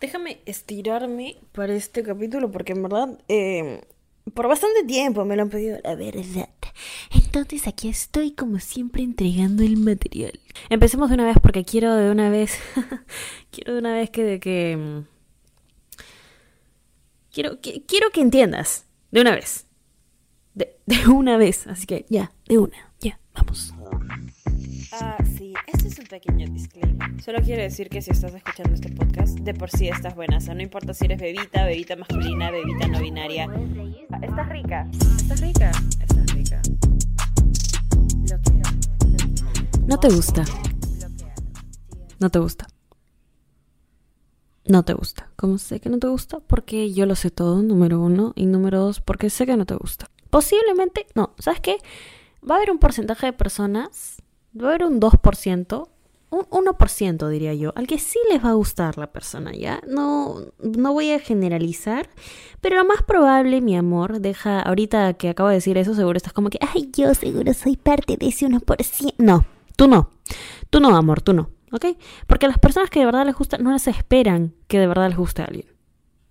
Déjame estirarme para este capítulo porque en verdad eh, por bastante tiempo me lo han pedido, la verdad. Entonces aquí estoy como siempre entregando el material. Empecemos de una vez porque quiero de una vez, quiero de una vez que... De que mm, quiero, que, quiero que entiendas, de una vez. De, de una vez, así que ya, de una, ya, vamos. Ah, sí, pequeño disclaimer. Solo quiero decir que si estás escuchando este podcast, de por sí estás buena. O sea, no importa si eres bebita, bebita masculina, bebita no binaria. Estás rica, estás rica, estás rica. No te gusta. No te gusta. No te gusta. ¿Cómo sé que no te gusta? Porque yo lo sé todo, número uno. Y número dos, porque sé que no te gusta. Posiblemente, no, ¿sabes qué? Va a haber un porcentaje de personas va a haber un 2%, un 1% diría yo, al que sí les va a gustar la persona, ¿ya? No, no voy a generalizar, pero lo más probable, mi amor, deja, ahorita que acabo de decir eso, seguro estás como que, ay, yo seguro soy parte de ese 1%. No, tú no, tú no, amor, tú no, ¿ok? Porque las personas que de verdad les gusta, no les esperan que de verdad les guste alguien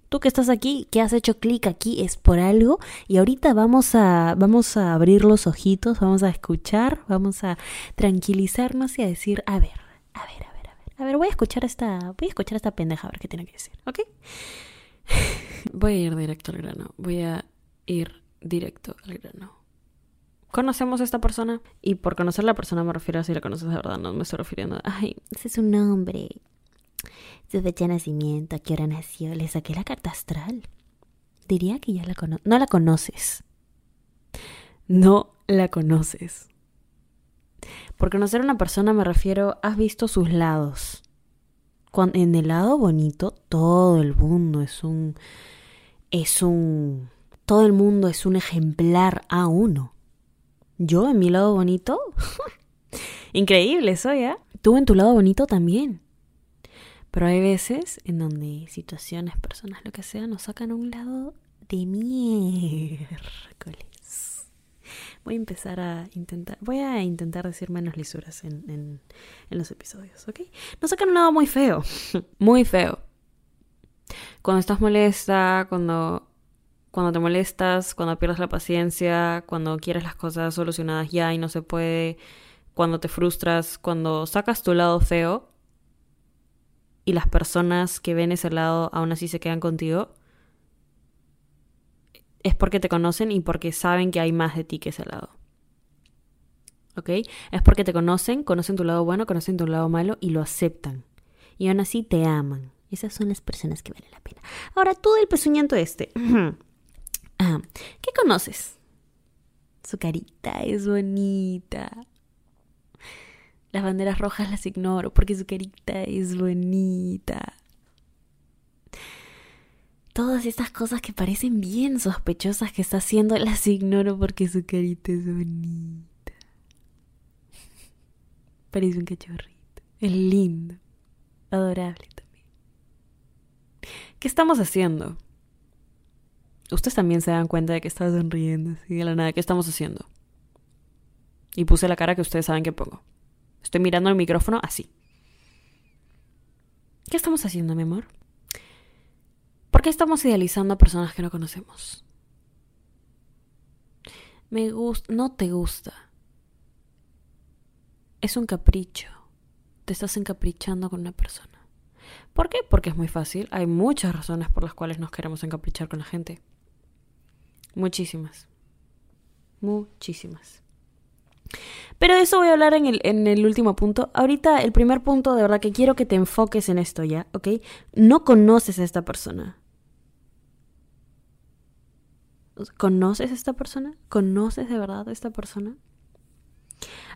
tú que estás aquí, que has hecho clic aquí, es por algo. Y ahorita vamos a, vamos a abrir los ojitos, vamos a escuchar, vamos a tranquilizarnos y a decir, a ver, a ver, a ver, a ver. A ver, voy a escuchar esta, voy a escuchar esta pendeja a ver qué tiene que decir, ¿ok? voy a ir directo al grano, voy a ir directo al grano. ¿Conocemos a esta persona? Y por conocer a la persona me refiero a si la conoces de verdad, no me estoy refiriendo a, ay, ese es un nombre, su fecha de nacimiento, a qué hora nació, le saqué la carta astral. Diría que ya la conoces. No la conoces. No la conoces. Por conocer una persona me refiero, has visto sus lados. Cuando, en el lado bonito, todo el mundo es un. Es un. Todo el mundo es un ejemplar a uno. Yo en mi lado bonito. Increíble soy, ¿eh? Tú en tu lado bonito también. Pero hay veces en donde situaciones, personas, lo que sea, nos sacan a un lado de miércoles. Voy a empezar a intentar, voy a intentar decir menos lisuras en, en, los episodios, ¿ok? Nos sacan un lado muy feo, muy feo. Cuando estás molesta, cuando, cuando te molestas, cuando pierdes la paciencia, cuando quieres las cosas solucionadas ya y no se puede, cuando te frustras, cuando sacas tu lado feo, y las personas que ven ese lado aún así se quedan contigo, es porque te conocen y porque saben que hay más de ti que ese lado. ¿Ok? Es porque te conocen, conocen tu lado bueno, conocen tu lado malo y lo aceptan. Y aún así te aman. Esas son las personas que valen la pena. Ahora, tú del pezuñento este. Ah, ¿Qué conoces? Su carita es bonita. Las banderas rojas las ignoro porque su carita es bonita. Todas estas cosas que parecen bien sospechosas que está haciendo las ignoro porque su carita es bonita. Parece un cachorrito. Es lindo. Adorable también. ¿Qué estamos haciendo? Ustedes también se dan cuenta de que está sonriendo así de la nada. ¿Qué estamos haciendo? Y puse la cara que ustedes saben que pongo. Estoy mirando el micrófono así. ¿Qué estamos haciendo, mi amor? ¿Por qué estamos idealizando a personas que no conocemos? Me gusta, no te gusta. Es un capricho. Te estás encaprichando con una persona. ¿Por qué? Porque es muy fácil. Hay muchas razones por las cuales nos queremos encaprichar con la gente. Muchísimas. Muchísimas. Pero de eso voy a hablar en el, en el último punto. Ahorita el primer punto, de verdad que quiero que te enfoques en esto ya, ¿ok? No conoces a esta persona. ¿Conoces a esta persona? ¿Conoces de verdad a esta persona?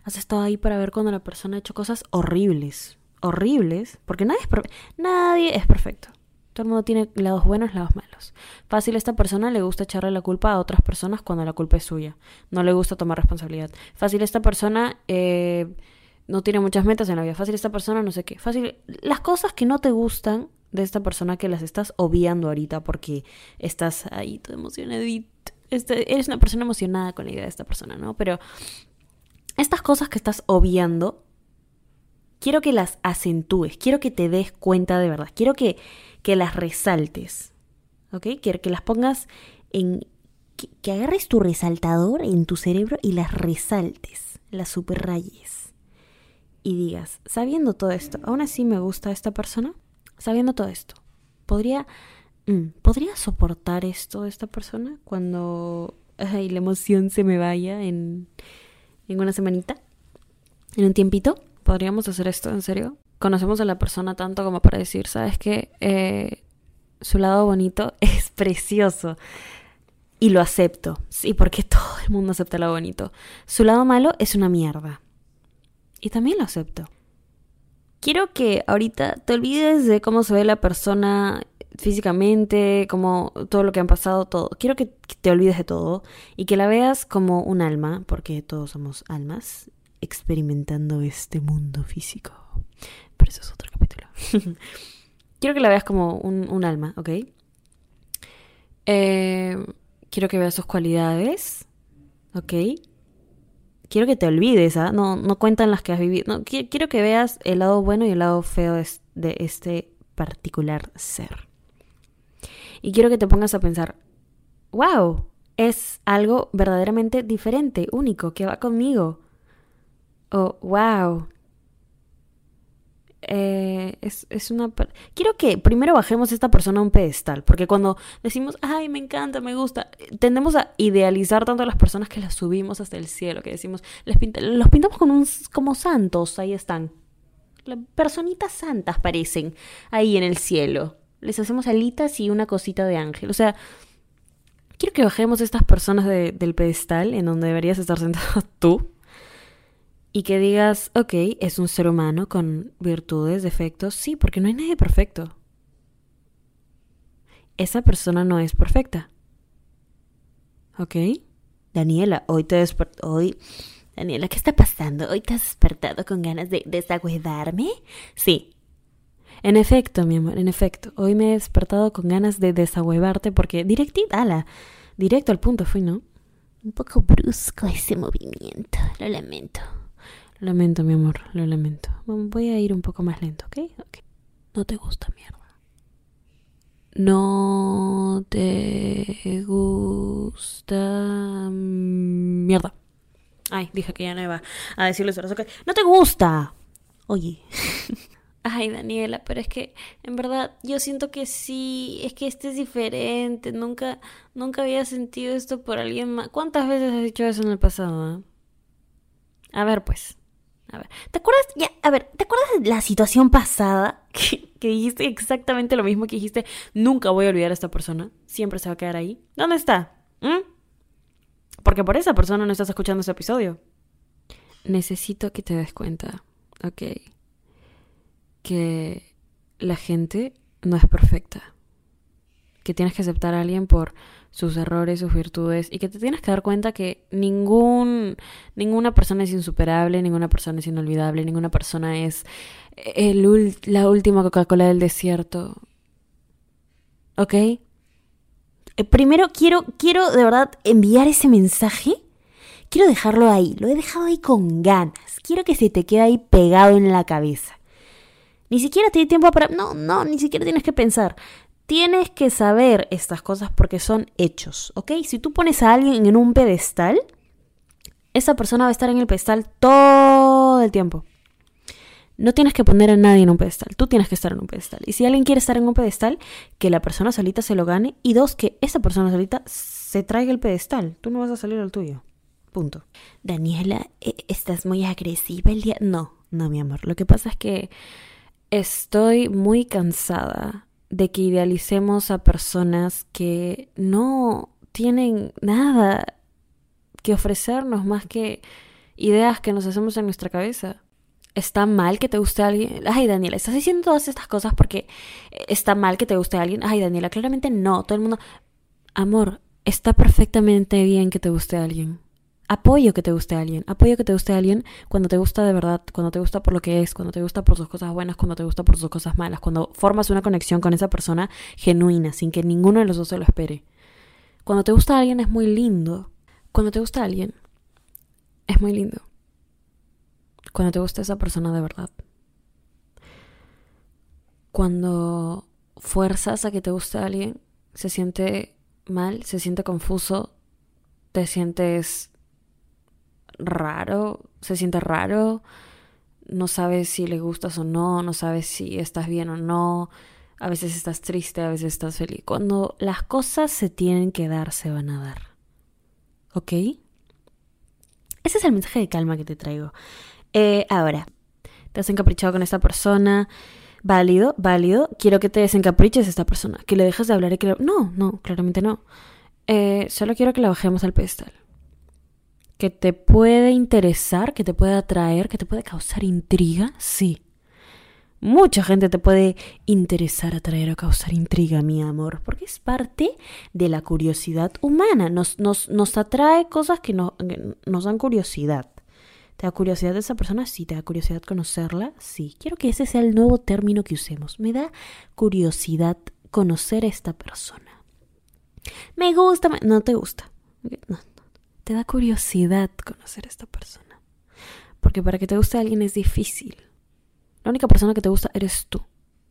Has estado ahí para ver cuando la persona ha hecho cosas horribles. Horribles, porque nadie es, nadie es perfecto. Todo el mundo tiene lados buenos, lados malos. Fácil, a esta persona le gusta echarle la culpa a otras personas cuando la culpa es suya. No le gusta tomar responsabilidad. Fácil, esta persona eh, no tiene muchas metas en la vida. Fácil, esta persona no sé qué. Fácil, las cosas que no te gustan de esta persona que las estás obviando ahorita porque estás ahí todo emocionadito. Este, eres una persona emocionada con la idea de esta persona, ¿no? Pero estas cosas que estás obviando quiero que las acentúes, quiero que te des cuenta de verdad, quiero que, que las resaltes, ¿ok? Quiero que las pongas en... Que, agarres tu resaltador en tu cerebro y las resaltes, las subrayes. Y digas, sabiendo todo esto, ¿aún así me gusta esta persona? Sabiendo todo esto, ¿podría, ¿podría soportar esto esta persona cuando ay, la emoción se me vaya en, en una semanita? ¿En un tiempito? ¿Podríamos hacer esto en serio? Conocemos a la persona tanto como para decir, ¿sabes qué? Eh, su lado bonito es precioso. Y lo acepto. Sí, porque todo el mundo acepta lo bonito. Su lado malo es una mierda. Y también lo acepto. Quiero que ahorita te olvides de cómo se ve la persona físicamente, como todo lo que han pasado, todo. Quiero que te olvides de todo y que la veas como un alma, porque todos somos almas experimentando este mundo físico. Pero eso es otro capítulo. quiero que la veas como un, alma, ¿ok? Eh, quiero que veas sus cualidades, ¿ok? Quiero que te olvides, ¿ah? No, no cuentan las que has vivido. Quiero que veas el lado bueno y el lado feo de este particular ser. Y quiero que te pongas a pensar, wow, es algo verdaderamente diferente, único, que va conmigo. Oh, wow. Eh, es, es, una... Quiero que primero bajemos a esta persona a un pedestal, porque cuando decimos, ay, me encanta, me gusta, tendemos a idealizar tanto a las personas que las subimos hasta el cielo, que decimos, les los pintamos con un, como santos, ahí están. Personitas santas parecen ahí en el cielo. Les hacemos alitas y una cosita de ángel. O sea, quiero que bajemos a estas personas del pedestal en donde deberías estar sentado tú y que digas, ok, es un ser humano con virtudes, defectos, sí, porque no hay nadie perfecto. Esa persona no es perfecta. ¿Ok? Daniela, hoy te despertó, hoy... Daniela, ¿qué está pasando? ¿Hoy te has despertado con ganas de desagüedarme? Sí. En efecto, mi amor, en efecto. Hoy me he despertado con ganas de desahuevarte porque directita, ala, directo al punto fui, ¿no? Un poco brusco ese movimiento, lo lamento. Lamento, mi amor, lo lamento. Voy a ir un poco más lento, ¿ok? No te gusta mierda. No te gusta mierda. Ay, dije que ya no iba a decirles horas, ok. No te gusta. Oye. Ay, Daniela, pero es que en verdad yo siento que sí, es que este es diferente. Nunca, nunca había sentido esto por alguien más. ¿Cuántas veces has dicho eso en el pasado? Eh? A ver, pues. A ver, ¿te acuerdas? Ya, a ver, ¿te acuerdas de la situación pasada que, dijiste exactamente lo mismo que dijiste? Nunca voy a olvidar a esta persona. Siempre se va a quedar ahí. ¿Dónde está? ¿Mm? Porque por esa persona no estás escuchando ese episodio. Necesito que te des cuenta, ok, que la gente no es perfecta. Que tienes que aceptar a alguien por sus errores, sus virtudes, y que te tienes que dar cuenta que ningún, ninguna persona es insuperable, ninguna persona es inolvidable, ninguna persona es el, la última Coca-Cola del desierto. ¿Ok? Eh, primero quiero, quiero de verdad enviar ese mensaje. Quiero dejarlo ahí, lo he dejado ahí con ganas. Quiero que se te quede ahí pegado en la cabeza. Ni siquiera tiene tiempo para... No, no, ni siquiera tienes que pensar. Tienes que saber estas cosas porque son hechos, ¿ok? Si tú pones a alguien en un pedestal, esa persona va a estar en el pedestal todo el tiempo. No tienes que poner a nadie en un pedestal, tú tienes que estar en un pedestal. Y si alguien quiere estar en un pedestal, que la persona solita se lo gane. Y dos, que esa persona solita se traiga el pedestal. Tú no vas a salir al tuyo. Punto. Daniela, e, ¿estás muy agresiva el día? No, no, mi amor. Lo que pasa es que estoy muy cansada de que idealicemos a personas que no tienen nada que ofrecernos más que ideas que nos hacemos en nuestra cabeza. ¿Está mal que te guste alguien? Ay, Daniela, estás diciendo todas estas cosas porque está mal que te guste alguien. Ay, Daniela, claramente no. Todo el mundo. Amor, está perfectamente bien que te guste alguien apoyo que te guste a alguien, apoyo que te guste a alguien cuando te gusta de verdad, cuando te gusta por lo que es, cuando te gusta por sus cosas buenas, cuando te gusta por sus cosas malas, cuando formas una conexión con esa persona genuina, sin que ninguno de los dos se lo espere. Cuando te gusta alguien es muy lindo. Cuando te gusta alguien es muy lindo. Cuando te gusta esa persona de verdad. Cuando fuerzas a que te guste alguien, se siente mal, se siente confuso, te sientes raro, se siente raro, no sabes si le gustas o no, no sabes si estás bien o no, a veces estás triste, a veces estás feliz. Cuando las cosas se tienen que dar, se van a dar. ¿Ok? Ese es el mensaje de calma que te traigo. Eh, ahora, te has encaprichado con esta persona. Válido, válido. Quiero que te desencapriches esta persona. Que le dejes de hablar y que... No, no, claramente no. Eh, solo quiero que la bajemos al pedestal. Que te puede interesar, que te puede atraer, que te puede causar intriga, sí. Mucha gente te puede interesar, atraer o causar intriga, mi amor, porque es parte de la curiosidad humana. Nos, nos, nos atrae cosas que, nos dan curiosidad. ¿Te da curiosidad de esa persona? Sí. ¿Te da curiosidad conocerla? Sí. Quiero que ese sea el nuevo término que usemos. Me da curiosidad conocer a esta persona. Me gusta, no te gusta. No, Te da curiosidad conocer a esta persona. Porque para que te guste alguien es difícil. La única persona que te gusta eres tú.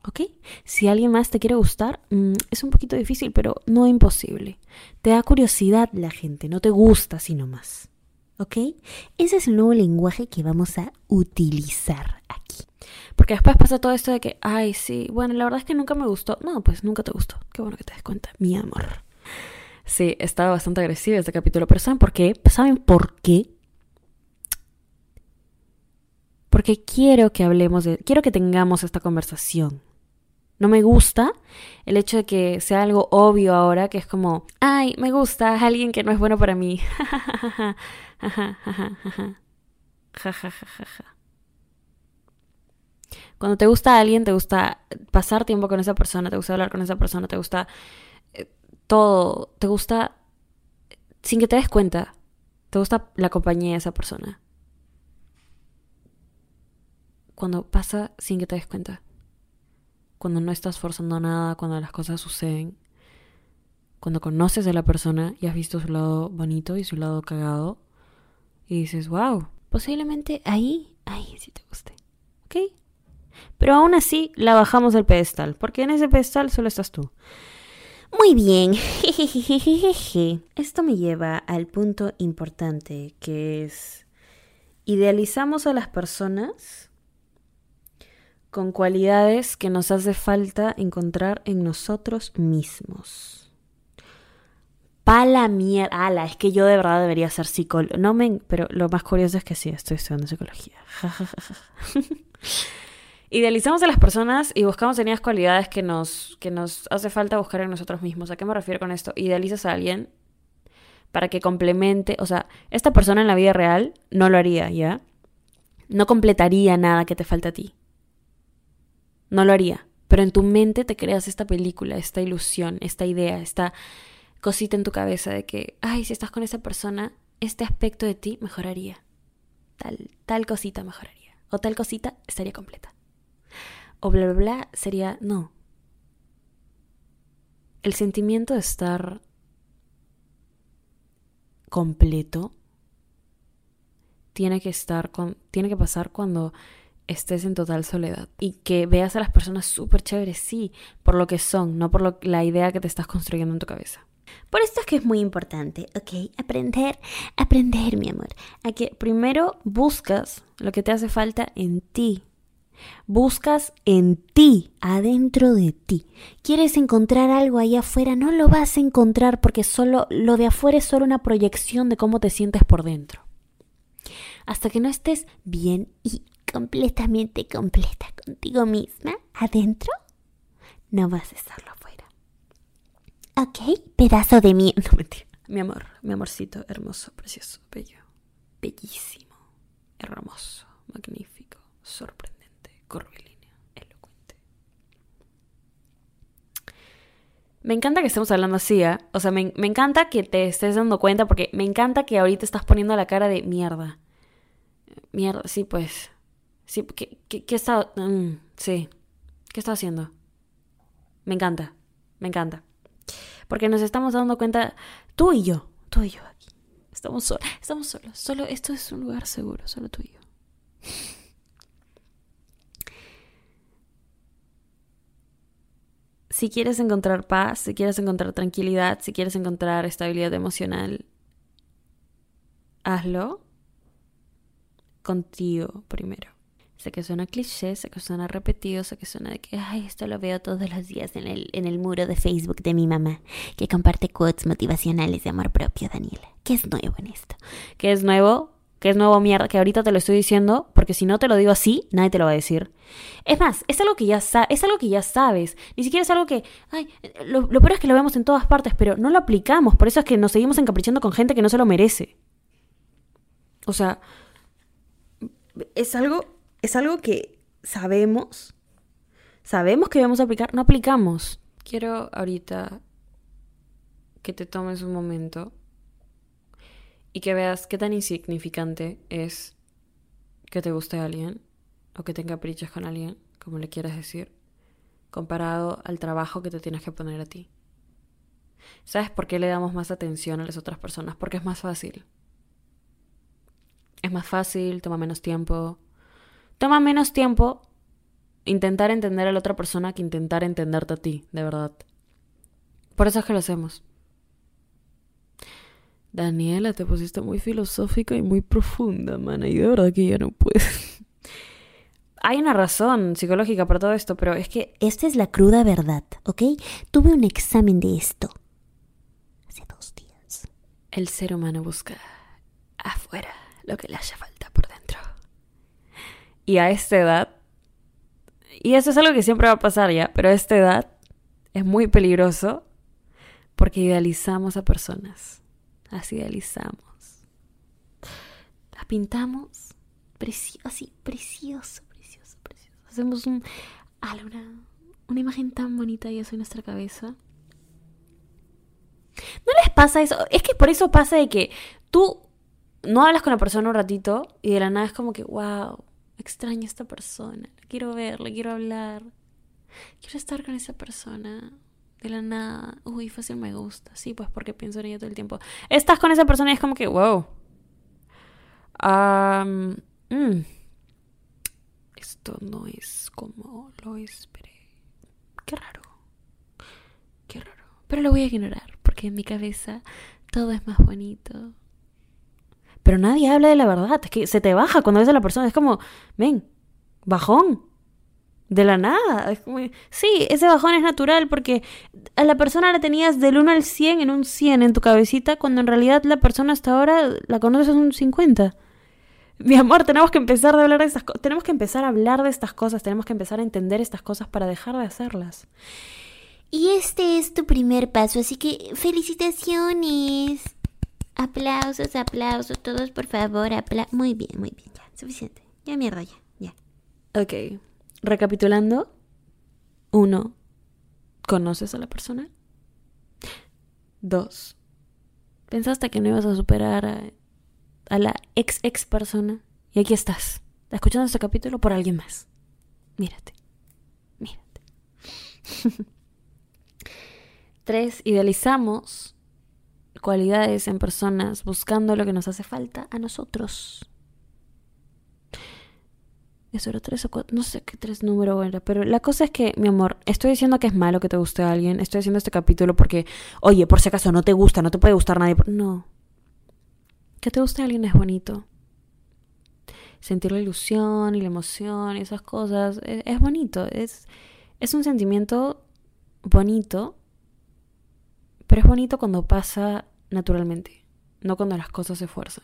¿Ok? Si alguien más te quiere gustar, mm, es un poquito difícil, pero no imposible. Te da curiosidad la gente, no te gusta sino más. ¿ok? Ese es el nuevo lenguaje que vamos a utilizar aquí. Porque después pasa todo esto de que, ay, sí, bueno, la verdad es que nunca me gustó. No, pues nunca te gustó. Qué bueno que te des cuenta, mi amor. Sí, estaba bastante agresiva este capítulo, pero ¿saben por qué? ¿Saben por qué? Porque quiero que hablemos de, quiero que tengamos esta conversación, no me gusta el hecho de que sea algo obvio ahora, que es como, ay, me gusta alguien que no es bueno para mí. Cuando te gusta alguien, te gusta pasar tiempo con esa persona, te gusta hablar con esa persona, te gusta todo, te gusta sin que te des cuenta, te gusta la compañía de esa persona. Cuando pasa sin que te des cuenta cuando no estás forzando nada, cuando las cosas suceden, cuando conoces a la persona y has visto su lado bonito y su lado cagado, y dices, wow, posiblemente ahí, ahí sí te guste, ¿ok? Pero aún así la bajamos del pedestal, porque en ese pedestal solo estás tú. Muy bien. Esto me lleva al punto importante que es, idealizamos a las personas con cualidades que nos hace falta encontrar en nosotros mismos. Pala mierda. Ala, es que yo de verdad debería ser psicólogo. No me, pero lo más curioso es que sí, estoy estudiando psicología. Idealizamos a las personas y buscamos en ellas cualidades que nos, que nos hace falta buscar en nosotros mismos. ¿A qué me refiero con esto? Idealizas a alguien para que complemente, o sea, esta persona en la vida real no lo haría, ¿ya? No completaría nada que te falta a ti no lo haría. Pero en tu mente te creas esta película, esta ilusión, esta idea, esta cosita en tu cabeza de que, ay, si estás con esa persona, este aspecto de ti mejoraría. Tal, tal cosita mejoraría. O tal cosita estaría completa. O bla, bla, bla sería, no. El sentimiento de estar completo tiene que estar con, tiene que pasar cuando estés en total soledad y que veas a las personas súper chéveres, sí, por lo que son, no por lo, la idea que te estás construyendo en tu cabeza. Por esto es que es muy importante, ¿ok? Aprender, aprender, mi amor, a que primero buscas lo que te hace falta en ti. Buscas en ti, adentro de ti. ¿Quieres encontrar algo ahí afuera? No lo vas a encontrar porque solo lo de afuera es solo una proyección de cómo te sientes por dentro. Hasta que no estés bien y completamente completa contigo misma adentro, no vas a estarlo afuera. ¿Ok? Pedazo de mí. No, mentira. Mi amor, mi amorcito, hermoso, precioso, bello, bellísimo, hermoso, magnífico, sorprendente, elocuente. Me encanta que estemos hablando así, ¿eh? O sea, me, me encanta que te estés dando cuenta porque me encanta que ahorita estás poniendo la cara de mierda. Mierda, sí, pues. Sí, ¿qué, qué, qué está...? Mm, sí, ¿qué haciendo? Me encanta, me encanta. Porque nos estamos dando cuenta, tú y yo, tú y yo aquí. Estamos solos, estamos solos. Solo, esto es un lugar seguro, solo tú y yo. Si quieres encontrar paz, si quieres encontrar tranquilidad, si quieres encontrar estabilidad emocional, hazlo contigo primero. Sé que suena cliché, sé que suena repetido, sé que suena de que, ay, esto lo veo todos los días en el, en el muro de Facebook de mi mamá, que comparte quotes motivacionales de amor propio, Daniela. ¿Qué es nuevo en esto? ¿Qué es nuevo? ¿Qué es nuevo mierda? Que ahorita te lo estoy diciendo, porque si no te lo digo así, nadie te lo va a decir. Es más, es algo que ya, es algo que ya sabes. Ni siquiera es algo que, ay, lo, peor es que lo vemos en todas partes, pero no lo aplicamos. Por eso es que nos seguimos encaprichando con gente que no se lo merece. O sea, es algo, es algo que sabemos, sabemos que debemos aplicar, no aplicamos. Quiero ahorita que te tomes un momento y que veas qué tan insignificante es que te guste a alguien o que tenga prichas con alguien, como le quieras decir, comparado al trabajo que te tienes que poner a ti. ¿Sabes por qué le damos más atención a las otras personas? Porque es más fácil. Es más fácil, toma menos tiempo. Toma menos tiempo intentar entender a la otra persona que intentar entenderte a ti, de verdad. Por eso es que lo hacemos. Daniela, te pusiste muy filosófica y muy profunda, mana, y de verdad que ya no puedo. Hay una razón psicológica para todo esto, pero es que esta es la cruda verdad, ¿ok? Tuve un examen de esto hace dos días. El ser humano busca afuera lo que le haya falta por dentro. Y a esta edad, y eso es algo que siempre va a pasar ya, pero a esta edad es muy peligroso porque idealizamos a personas. Las idealizamos. Las pintamos así, precioso, precioso, precioso. Hacemos un, una, una imagen tan bonita y eso en nuestra cabeza. ¿No les pasa eso? Es que por eso pasa de que tú no hablas con la persona un ratito y de la nada es como que, wow, extraño esta persona, quiero verla, quiero hablar, quiero estar con esa persona. De la nada, uy, fácil me gusta. Sí, pues porque pienso en ella todo el tiempo. Estás con esa persona y es como que, wow. Mm, esto no es como lo esperé. Qué raro. Qué raro. Pero lo voy a ignorar porque en mi cabeza todo es más bonito, pero nadie habla de la verdad. Es que se te baja cuando ves a la persona. Es como, ven, bajón. De la nada. Es como, sí, ese bajón es natural porque a la persona la tenías del 1 al 100 en un 100 en tu cabecita, cuando en realidad la persona hasta ahora la conoces en un 50. Mi amor, tenemos que empezar a hablar de estas cosas. Tenemos que empezar a hablar de estas cosas. Tenemos que empezar a entender estas cosas para dejar de hacerlas. Y este es tu primer paso, así que felicitaciones. Aplausos, aplausos, todos por favor, aplausos. Muy bien, muy bien, ya, suficiente. Ya mierda, ya, ya. Ok, recapitulando. Uno, ¿conoces a la persona? Dos, pensaste que no ibas a superar a, la ex ex persona. Y aquí estás, escuchando este capítulo por alguien más. Mírate, mírate. Tres, idealizamos cualidades en personas buscando lo que nos hace falta a nosotros. Eso era tres o cuatro, no sé qué tres número era, pero la cosa es que, mi amor, estoy diciendo que es malo que te guste a alguien, estoy haciendo este capítulo porque, oye, por si acaso no te gusta, no te puede gustar nadie. No. Que te guste a alguien es bonito. Sentir la ilusión y la emoción y esas cosas es, es bonito, es, es un sentimiento bonito, pero es bonito cuando pasa naturalmente, no cuando las cosas se fuerzan.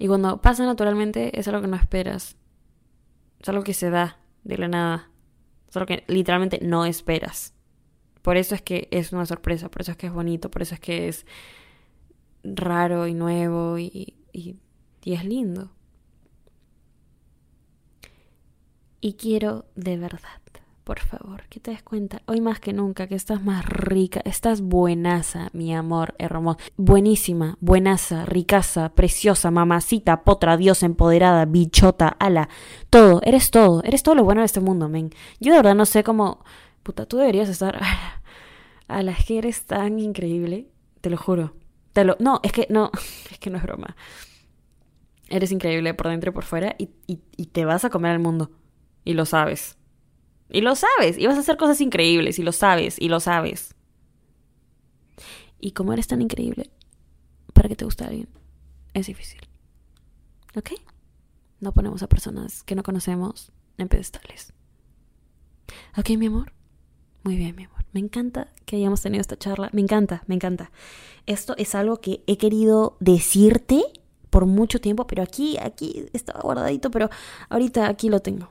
Y cuando pasa naturalmente es algo que no esperas. Es algo que se da de la nada. Es algo que literalmente no esperas. Por eso es que es una sorpresa, por eso es que es bonito, por eso es que es raro y nuevo y, y, y es lindo. Y quiero de verdad por favor, que te des cuenta, hoy más que nunca, que estás más rica, estás buenaza, mi amor hermoso, buenísima, buenaza, ricaza, preciosa, mamacita, potra, diosa, empoderada, bichota, ala, todo, eres todo, eres todo lo bueno de este mundo, men. Yo de verdad no sé cómo, puta, tú deberías estar, a la que eres tan increíble, te lo juro, te lo, no, es que no, es que no es broma. Eres increíble por dentro y por fuera y, y, y te vas a comer al mundo. Y lo sabes. Y lo sabes. Y vas a hacer cosas increíbles. Y lo sabes. Y lo sabes. Y como eres tan increíble, para que te guste alguien, es difícil. ¿Ok? No ponemos a personas que no conocemos en pedestales. ¿Ok, mi amor? Muy bien, mi amor. Me encanta que hayamos tenido esta charla. Me encanta, me encanta. Esto es algo que he querido decirte por mucho tiempo, pero aquí, aquí estaba guardadito, pero ahorita aquí lo tengo.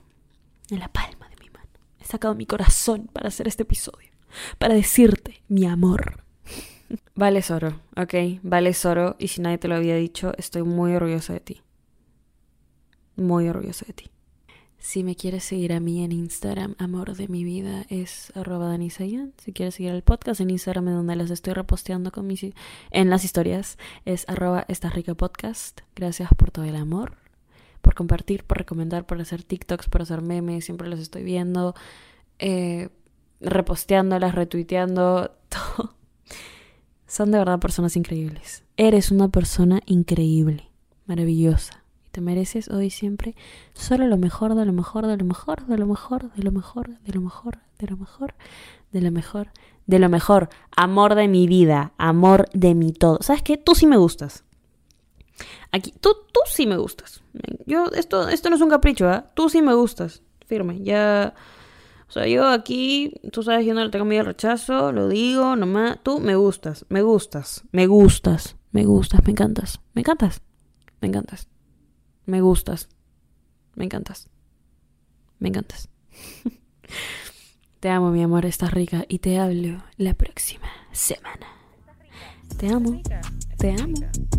En la palma de mi mano. He sacado mi corazón para hacer este episodio. Para decirte, mi amor. Vale oro, ok, vale oro. Y si nadie te lo había dicho, estoy muy orgullosa de ti. Muy orgullosa de ti. Si me quieres seguir a mí en Instagram, amor de mi vida es arroba danisayan. Si quieres seguir el podcast en Instagram, donde las estoy reposteando con mis, en las historias, es arroba esta rica podcast. Gracias por todo el amor, por compartir, por recomendar, por hacer TikToks, por hacer memes. Siempre los estoy viendo, eh, reposteándolas, retuiteando, todo. Son de verdad personas increíbles. Eres una persona increíble, maravillosa. Y te mereces hoy siempre solo lo mejor, de lo mejor, de lo mejor, de lo mejor, de lo mejor, de lo mejor, de lo mejor, de lo mejor, de lo mejor. Amor de mi vida, amor de mi todo. ¿Sabes qué? Tú sí me gustas. Aquí, tú, tú sí me gustas. Yo, esto, esto no es un capricho, ¿ah? Tú sí me gustas. Firme, ya. O sea, yo aquí, tú sabes, yo no le tengo miedo al rechazo, lo digo, nomás, tú me gustas, me gustas, me gustas, me gustas, me encantas, me encantas, me encantas, me gustas, me encantas, me encantas. te amo, mi amor, estás rica y te hablo la próxima semana. Te amo, te amo, te amo,